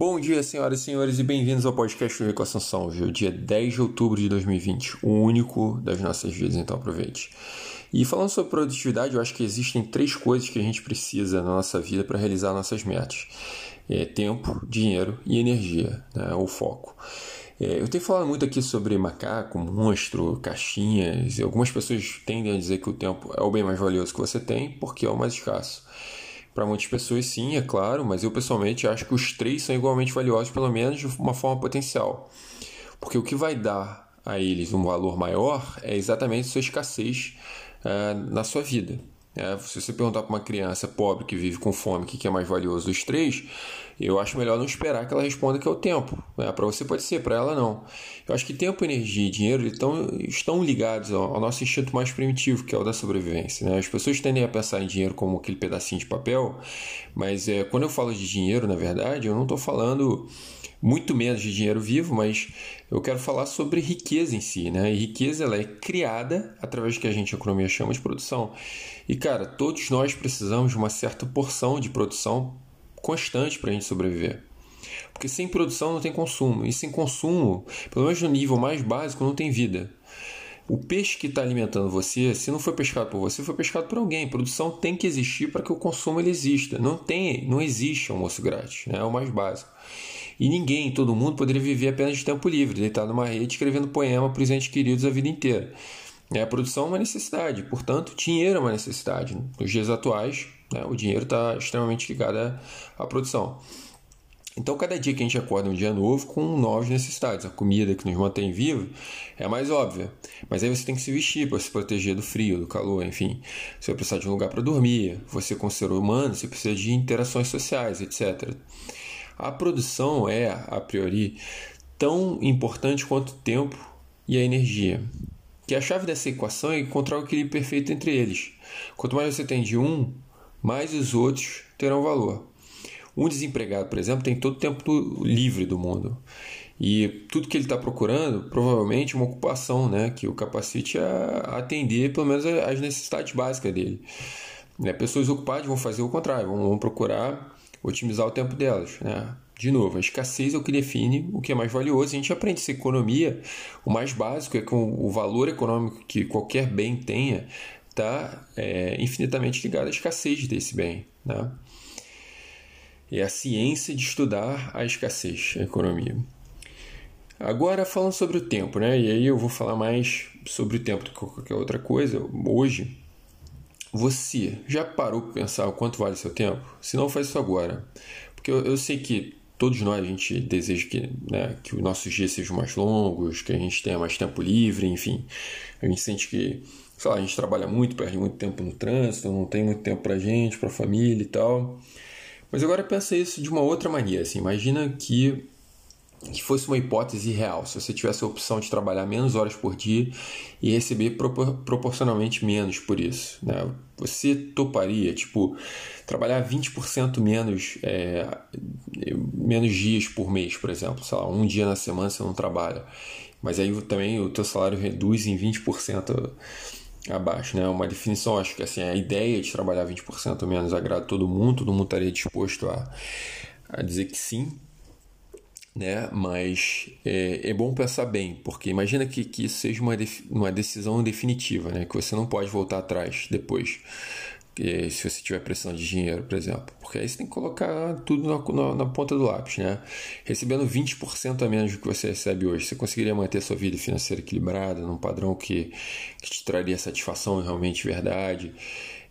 Bom dia, senhoras e senhores, e bem-vindos ao podcast do Rico Assunção, viu? Dia 10 de outubro de 2020, o único das nossas vidas, então aproveite. E falando sobre produtividade, eu acho que existem três coisas que a gente precisa na nossa vida para realizar nossas metas: é tempo, dinheiro e energia, né? o foco. É, eu tenho falado muito aqui sobre macaco, monstro, caixinhas, e algumas pessoas tendem a dizer que o tempo é o bem mais valioso que você tem porque é o mais escasso. Para muitas pessoas, sim, é claro, mas eu pessoalmente acho que os três são igualmente valiosos, pelo menos de uma forma potencial. Porque o que vai dar a eles um valor maior é exatamente sua escassez uh, na sua vida. É, se você perguntar para uma criança pobre que vive com fome o que é mais valioso dos três, eu acho melhor não esperar que ela responda que é o tempo. Né? Para você pode ser, para ela não. Eu acho que tempo, energia e dinheiro estão, estão ligados ao, ao, nosso instinto mais primitivo, que é o da sobrevivência. Né? As pessoas tendem a pensar em dinheiro como aquele pedacinho de papel, mas é, quando eu falo de dinheiro, na verdade, eu não estou falando muito menos de dinheiro vivo, mas eu quero falar sobre riqueza em si, né? E riqueza ela é criada através do que a gente economia chama de produção. E cara, todos nós precisamos de uma certa porção de produção constante para a gente sobreviver. Porque sem produção não tem consumo, e sem consumo, pelo menos no nível mais básico, não tem vida. O peixe que está alimentando você, se não foi pescado por você, foi pescado por alguém. Produção tem que existir para que o consumo ele exista. Não tem, não existe almoço grátis, né? é o mais básico. E ninguém, todo mundo, poderia viver apenas de tempo livre, deitado numa rede escrevendo poema para os entes queridos a vida inteira. A produção é uma necessidade, portanto, dinheiro é uma necessidade. Nos dias atuais, né, o dinheiro está extremamente ligado à produção. Então, cada dia que a gente acorda um dia novo com novas necessidades. A comida que nos mantém vivos é mais óbvia. Mas aí você tem que se vestir para se proteger do frio, do calor, enfim. Você vai precisar de um lugar para dormir. Você, como ser humano, você precisa de interações sociais, etc. A produção é, a priori, tão importante quanto o tempo e a energia. Que a chave dessa equação é encontrar o equilíbrio perfeito entre eles. Quanto mais você tem de um, mais os outros terão valor. Um desempregado, por exemplo, tem todo o tempo livre do mundo. E tudo que ele está procurando, provavelmente, é uma ocupação né, que o capacite a atender pelo menos as necessidades básicas dele. Né, pessoas ocupadas vão fazer o contrário, vão procurar otimizar o tempo delas. Né? De novo, a escassez é o que define o que é mais valioso. A gente aprende essa economia. O mais básico é que o valor econômico que qualquer bem tenha está é, infinitamente ligado à escassez desse bem. Né? É a ciência de estudar a escassez, a economia. Agora, falando sobre o tempo, né? e aí eu vou falar mais sobre o tempo do que qualquer outra coisa. Hoje, você já parou para pensar o quanto vale seu tempo? Se não, faz isso agora. Porque eu, eu sei que todos nós a gente deseja que, né, que os nossos dias sejam mais longos, que a gente tenha mais tempo livre, enfim. A gente sente que, sei lá, a gente trabalha muito, perde muito tempo no trânsito, não tem muito tempo para gente, para família e tal. Mas agora pensa isso de uma outra maneira, assim, imagina que que fosse uma hipótese real, se você tivesse a opção de trabalhar menos horas por dia e receber propor proporcionalmente menos por isso, né? Você toparia, tipo, trabalhar 20% menos, é, menos dias por mês, por exemplo, sei lá, um dia na semana você não trabalha, mas aí também o teu salário reduz em 20% abaixo, né? Uma definição, acho que assim, a ideia de trabalhar 20% menos agrada todo mundo, todo mundo estaria disposto a, a dizer que sim, né? Mas é, é, bom pensar bem, porque imagina que, que isso seja uma, uma decisão definitiva, né? Que você não pode voltar atrás depois, se você tiver pressão de dinheiro, por exemplo. Porque aí você tem que colocar tudo na, na, na ponta do lápis, né? Recebendo 20% a menos do que você recebe hoje, você conseguiria manter sua vida financeira equilibrada, num padrão que, que te traria satisfação realmente verdade.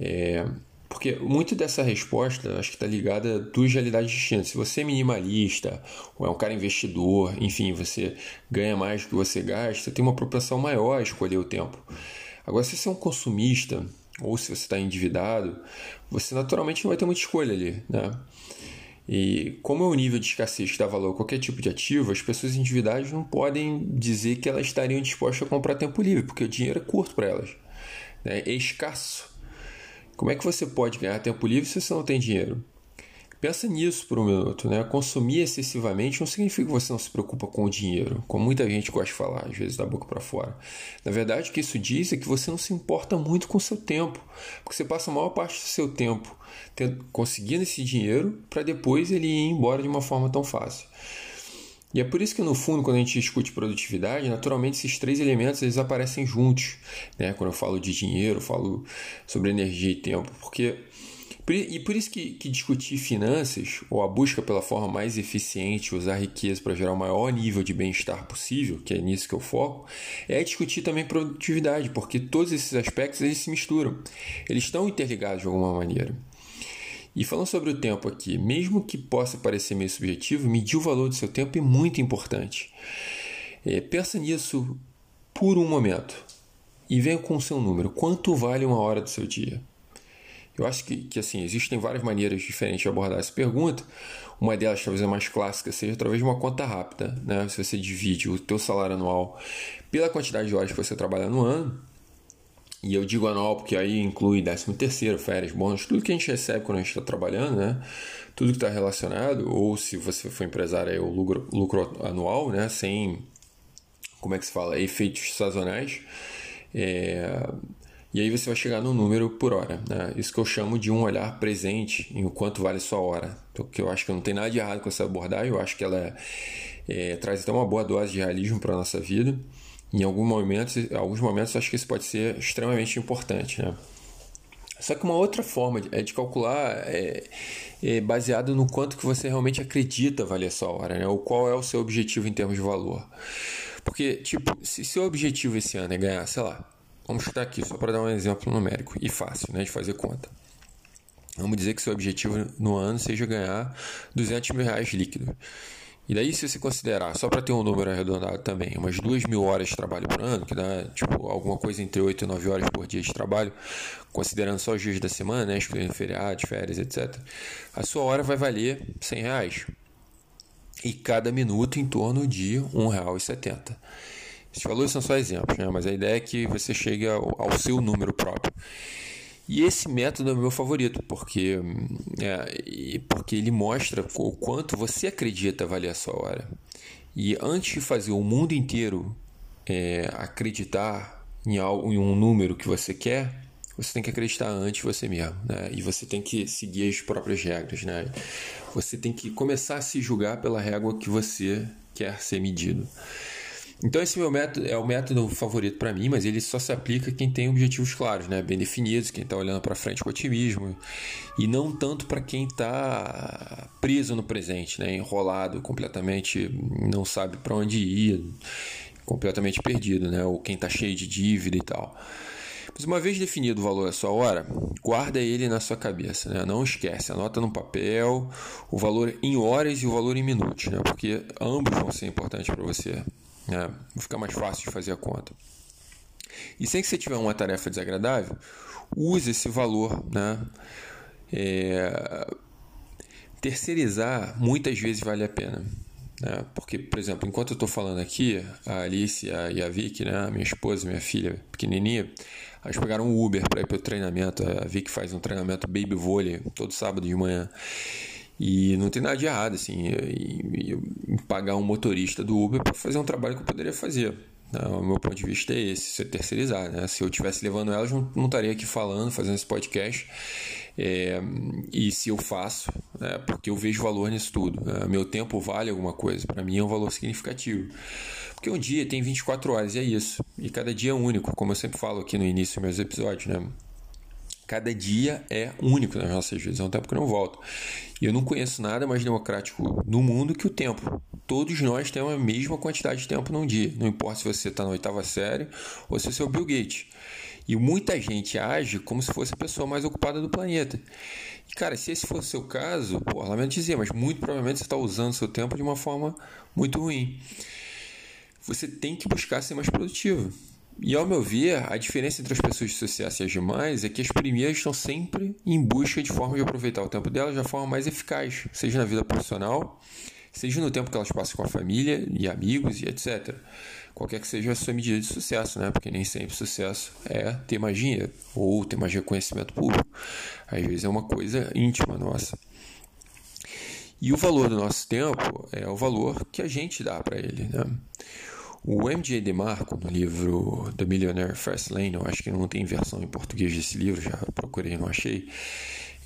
É, porque muito dessa resposta acho que está ligada a duas realidades distintas. Se você é minimalista, ou é um cara investidor, enfim, você ganha mais do que você gasta, tem uma propensão maior a escolher o tempo. Agora, se você é um consumista, ou se você está endividado, você naturalmente não vai ter muita escolha ali, né? E como é o nível de escassez que dá valor a qualquer tipo de ativo, as pessoas endividadas não podem dizer que elas estariam dispostas a comprar tempo livre, porque o dinheiro é curto para elas, né? é escasso. Como é que você pode ganhar tempo livre se você não tem dinheiro? Pensa nisso por um minuto, né? Consumir excessivamente não significa que você não se preocupa com o dinheiro, como muita gente gosta de falar, às vezes da boca para fora. Na verdade, o que isso diz é que você não se importa muito com o seu tempo, porque você passa a maior parte do seu tempo conseguindo esse dinheiro para depois ele ir embora de uma forma tão fácil. E é por isso que no fundo, quando a gente discute produtividade, naturalmente esses três elementos eles aparecem juntos, né? Quando eu falo de dinheiro, eu falo sobre energia e tempo, porque e por isso que, que, discutir finanças, ou a busca pela forma mais eficiente, usar riqueza para gerar o maior nível de bem-estar possível, que é nisso que eu foco, é discutir também produtividade, porque todos esses aspectos eles se misturam. Eles estão interligados de alguma maneira. E falando sobre o tempo aqui, mesmo que possa parecer meio subjetivo, medir o valor do seu tempo é muito importante. É, pensa nisso por um momento e venha com o seu número. Quanto vale uma hora do seu dia? Eu acho que, que assim, existem várias maneiras diferentes de abordar essa pergunta. Uma delas, talvez a mais clássica, seja através de uma conta rápida. Né? Se você divide o teu salário anual pela quantidade de horas que você trabalha no ano, e eu digo anual porque aí inclui 13 terceiro, férias, bônus, tudo que a gente recebe quando a gente está trabalhando, né? Tudo que está relacionado, ou se você for empresário, é o lucro, lucro anual, né? Sem, como é que se fala, efeitos sazonais. É, e aí você vai chegar no número por hora. Né? Isso que eu chamo de um olhar presente em o quanto vale sua hora. Porque eu acho que não tem nada de errado com essa abordagem, eu acho que ela é, é, traz até uma boa dose de realismo para a nossa vida. Em alguns momentos, alguns momentos acho que isso pode ser extremamente importante. Né? Só que uma outra forma é de calcular é, é baseado no quanto que você realmente acredita valer a sua hora, né? ou qual é o seu objetivo em termos de valor. Porque, tipo, se seu objetivo esse ano é ganhar, sei lá, Vamos chutar aqui, só para dar um exemplo numérico e fácil né, de fazer conta. Vamos dizer que seu objetivo no ano seja ganhar 200 mil reais líquido. E daí, se você considerar, só para ter um número arredondado também, umas 2 mil horas de trabalho por ano, que dá tipo, alguma coisa entre 8 e 9 horas por dia de trabalho, considerando só os dias da semana, né, excluindo feriados, férias, etc., a sua hora vai valer 100 reais. E cada minuto em torno de R$ 1,70. Esses valores são só exemplos, né? mas a ideia é que você chegue ao, ao seu número próprio. E esse método é o meu favorito, porque, é, porque ele mostra o quanto você acredita valer a sua hora. E antes de fazer o mundo inteiro é, acreditar em, algo, em um número que você quer, você tem que acreditar antes você mesmo, né? E você tem que seguir as próprias regras, né? Você tem que começar a se julgar pela régua que você quer ser medido. Então esse meu método é o método favorito para mim, mas ele só se aplica quem tem objetivos claros, né? bem definidos, quem está olhando para frente com otimismo, e não tanto para quem está preso no presente, né? enrolado completamente, não sabe para onde ir, completamente perdido, né? ou quem está cheio de dívida e tal. Mas uma vez definido o valor da sua hora, guarda ele na sua cabeça, né? Não esquece, anota no papel o valor em horas e o valor em minutos, né? Porque ambos vão ser importantes para você. Né? Vai ficar mais fácil de fazer a conta. E sem que você tiver uma tarefa desagradável, use esse valor. Né? É... Terceirizar muitas vezes vale a pena. Né? Porque, por exemplo, enquanto eu estou falando aqui, a Alice e a Vicky, né? minha esposa, minha filha pequenininha, elas pegaram um Uber para ir para o treinamento. A Vicky faz um treinamento baby vôlei todo sábado de manhã. E não tem nada de errado assim, em, em pagar um motorista do Uber para fazer um trabalho que eu poderia fazer. Né? O meu ponto de vista é esse, ser terceirizar. Né? Se eu estivesse levando elas, não, não estaria aqui falando, fazendo esse podcast. É, e se eu faço, é porque eu vejo valor nisso tudo. Né? Meu tempo vale alguma coisa, para mim é um valor significativo. Porque um dia tem 24 horas e é isso. E cada dia é único, como eu sempre falo aqui no início dos meus episódios. Né? Cada dia é único nas nossas vidas, é um tempo que não volta. E eu não conheço nada mais democrático no mundo que o tempo. Todos nós temos a mesma quantidade de tempo num dia. Não importa se você está na oitava série ou se você é o Bill Gates. E muita gente age como se fosse a pessoa mais ocupada do planeta. E, cara, se esse fosse o seu caso, pô, lamento dizer, mas muito provavelmente você está usando seu tempo de uma forma muito ruim. Você tem que buscar ser mais produtivo. E ao meu ver, a diferença entre as pessoas de sucesso e as demais é que as primeiras estão sempre em busca de forma de aproveitar o tempo delas da forma mais eficaz, seja na vida profissional, seja no tempo que elas passam com a família e amigos e etc. Qualquer que seja a sua medida de sucesso, né? Porque nem sempre sucesso é ter mais dinheiro ou ter mais reconhecimento público. Às vezes é uma coisa íntima nossa. E o valor do nosso tempo é o valor que a gente dá para ele. Né? O MJ DeMarco, no livro The Millionaire Fast Lane, eu acho que não tem versão em português desse livro, já procurei e não achei.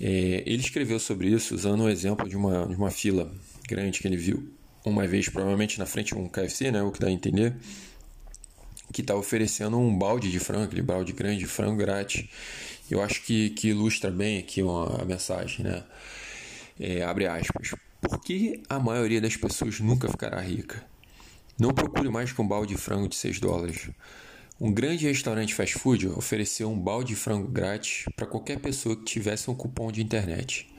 É, ele escreveu sobre isso usando um exemplo de uma, de uma fila grande que ele viu uma vez, provavelmente na frente de um KFC, né, o que dá a entender, que está oferecendo um balde de frango, aquele balde grande de frango grátis. Eu acho que, que ilustra bem aqui uma, a mensagem, né? É, abre aspas. Por que a maioria das pessoas nunca ficará rica? Não procure mais que um balde de frango de 6 dólares. Um grande restaurante fast food ofereceu um balde de frango grátis para qualquer pessoa que tivesse um cupom de internet.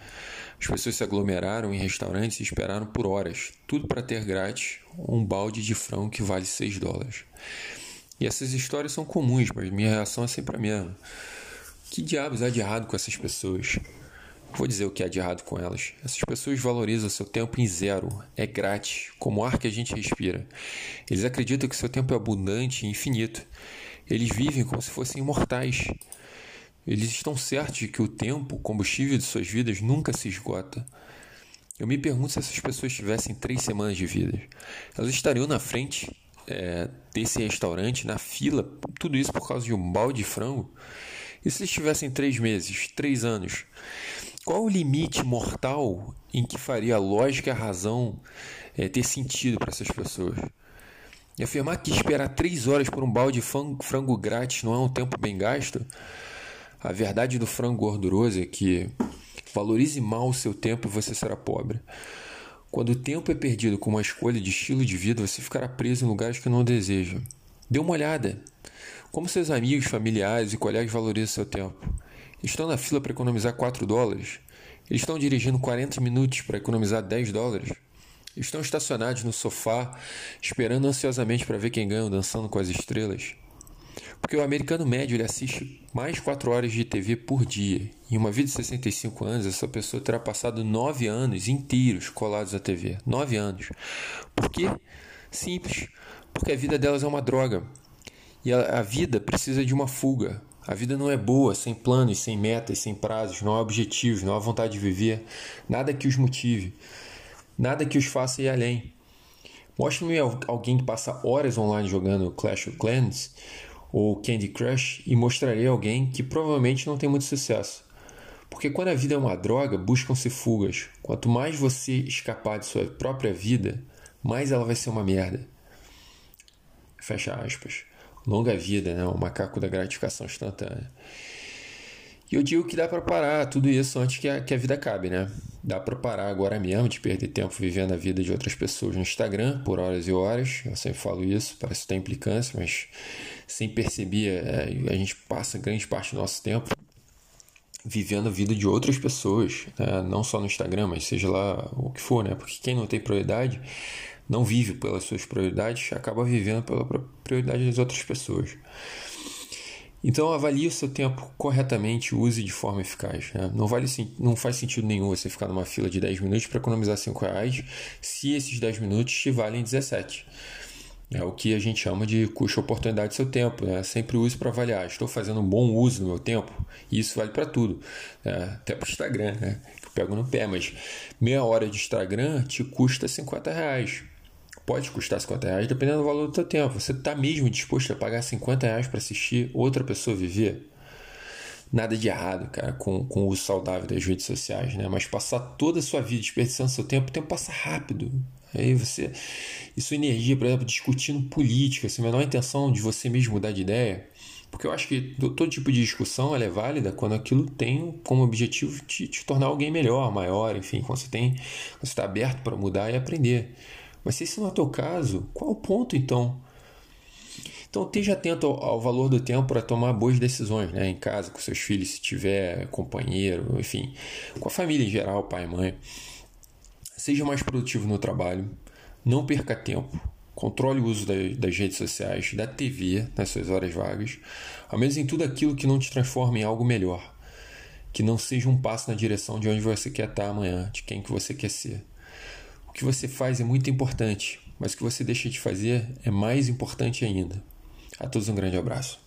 As pessoas se aglomeraram em restaurantes e esperaram por horas, tudo para ter grátis um balde de frango que vale 6 dólares. E essas histórias são comuns, mas minha reação é sempre a mesma. Que diabos há de errado com essas pessoas? Vou dizer o que há de errado com elas. Essas pessoas valorizam seu tempo em zero, é grátis, como o ar que a gente respira. Eles acreditam que seu tempo é abundante e infinito. Eles vivem como se fossem imortais. Eles estão certos de que o tempo, o combustível de suas vidas, nunca se esgota. Eu me pergunto se essas pessoas tivessem três semanas de vida. Elas estariam na frente é, desse restaurante, na fila, tudo isso por causa de um balde de frango? E se eles tivessem três meses, três anos? Qual o limite mortal em que faria a lógica e a razão é, ter sentido para essas pessoas? E afirmar que esperar três horas por um balde de frango grátis não é um tempo bem gasto? A verdade do frango gorduroso é que valorize mal o seu tempo e você será pobre. Quando o tempo é perdido com uma escolha de estilo de vida, você ficará preso em lugares que não deseja. Dê uma olhada. Como seus amigos, familiares e colegas valorizam seu tempo? Estão na fila para economizar 4 dólares? Eles estão dirigindo 40 minutos para economizar 10 dólares? Estão estacionados no sofá, esperando ansiosamente para ver quem ganha dançando com as estrelas? Porque o americano médio ele assiste mais 4 horas de TV por dia. Em uma vida de 65 anos, essa pessoa terá passado 9 anos inteiros colados à TV. 9 anos. Por quê? Simples. Porque a vida delas é uma droga. E a vida precisa de uma fuga. A vida não é boa sem planos, sem metas, sem prazos, não há objetivos, não há vontade de viver, nada que os motive, nada que os faça ir além. Mostre-me alguém que passa horas online jogando Clash of Clans ou Candy Crush e mostrarei alguém que provavelmente não tem muito sucesso. Porque quando a vida é uma droga, buscam-se fugas. Quanto mais você escapar de sua própria vida, mais ela vai ser uma merda. Fecha aspas longa vida, né? o macaco da gratificação instantânea. E eu digo que dá para parar tudo isso antes que a, que a vida acabe, né? Dá para parar agora mesmo de perder tempo vivendo a vida de outras pessoas no Instagram por horas e horas. Eu sempre falo isso, parece ter implicância, mas sem perceber, é, a gente passa grande parte do nosso tempo vivendo a vida de outras pessoas, né? não só no Instagram, mas seja lá o que for, né? Porque quem não tem prioridade não vive pelas suas prioridades, acaba vivendo pela prioridade das outras pessoas. Então avalie o seu tempo corretamente, use de forma eficaz. Né? Não, vale, não faz sentido nenhum você ficar numa fila de 10 minutos para economizar 5 reais se esses 10 minutos te valem 17. É o que a gente chama de custo-oportunidade do seu tempo. Né? Sempre use para avaliar. Estou fazendo um bom uso do meu tempo? E isso vale para tudo. Né? Até para o Instagram, né? eu pego no pé. Mas meia hora de Instagram te custa 50 reais pode custar 50 reais dependendo do valor do teu tempo. Você está mesmo disposto a pagar 50 reais para assistir outra pessoa viver? Nada de errado, cara, com, com o uso saudável das redes sociais, né? Mas passar toda a sua vida desperdiçando seu tempo, o tempo passa rápido. Aí você. E sua energia, por exemplo, discutindo política, sem a menor intenção de você mesmo mudar de ideia. Porque eu acho que todo tipo de discussão é válida quando aquilo tem como objetivo te, te tornar alguém melhor, maior, enfim, quando você tem. Você está aberto para mudar e aprender. Mas se esse não é teu caso, qual o ponto então? Então esteja atento ao, ao valor do tempo para tomar boas decisões, né? Em casa, com seus filhos, se tiver companheiro, enfim, com a família em geral, pai e mãe. Seja mais produtivo no trabalho, não perca tempo, controle o uso das redes sociais, da TV nas suas horas vagas, ao menos em tudo aquilo que não te transforme em algo melhor, que não seja um passo na direção de onde você quer estar amanhã, de quem que você quer ser. Que você faz é muito importante, mas o que você deixa de fazer é mais importante ainda. A todos um grande abraço.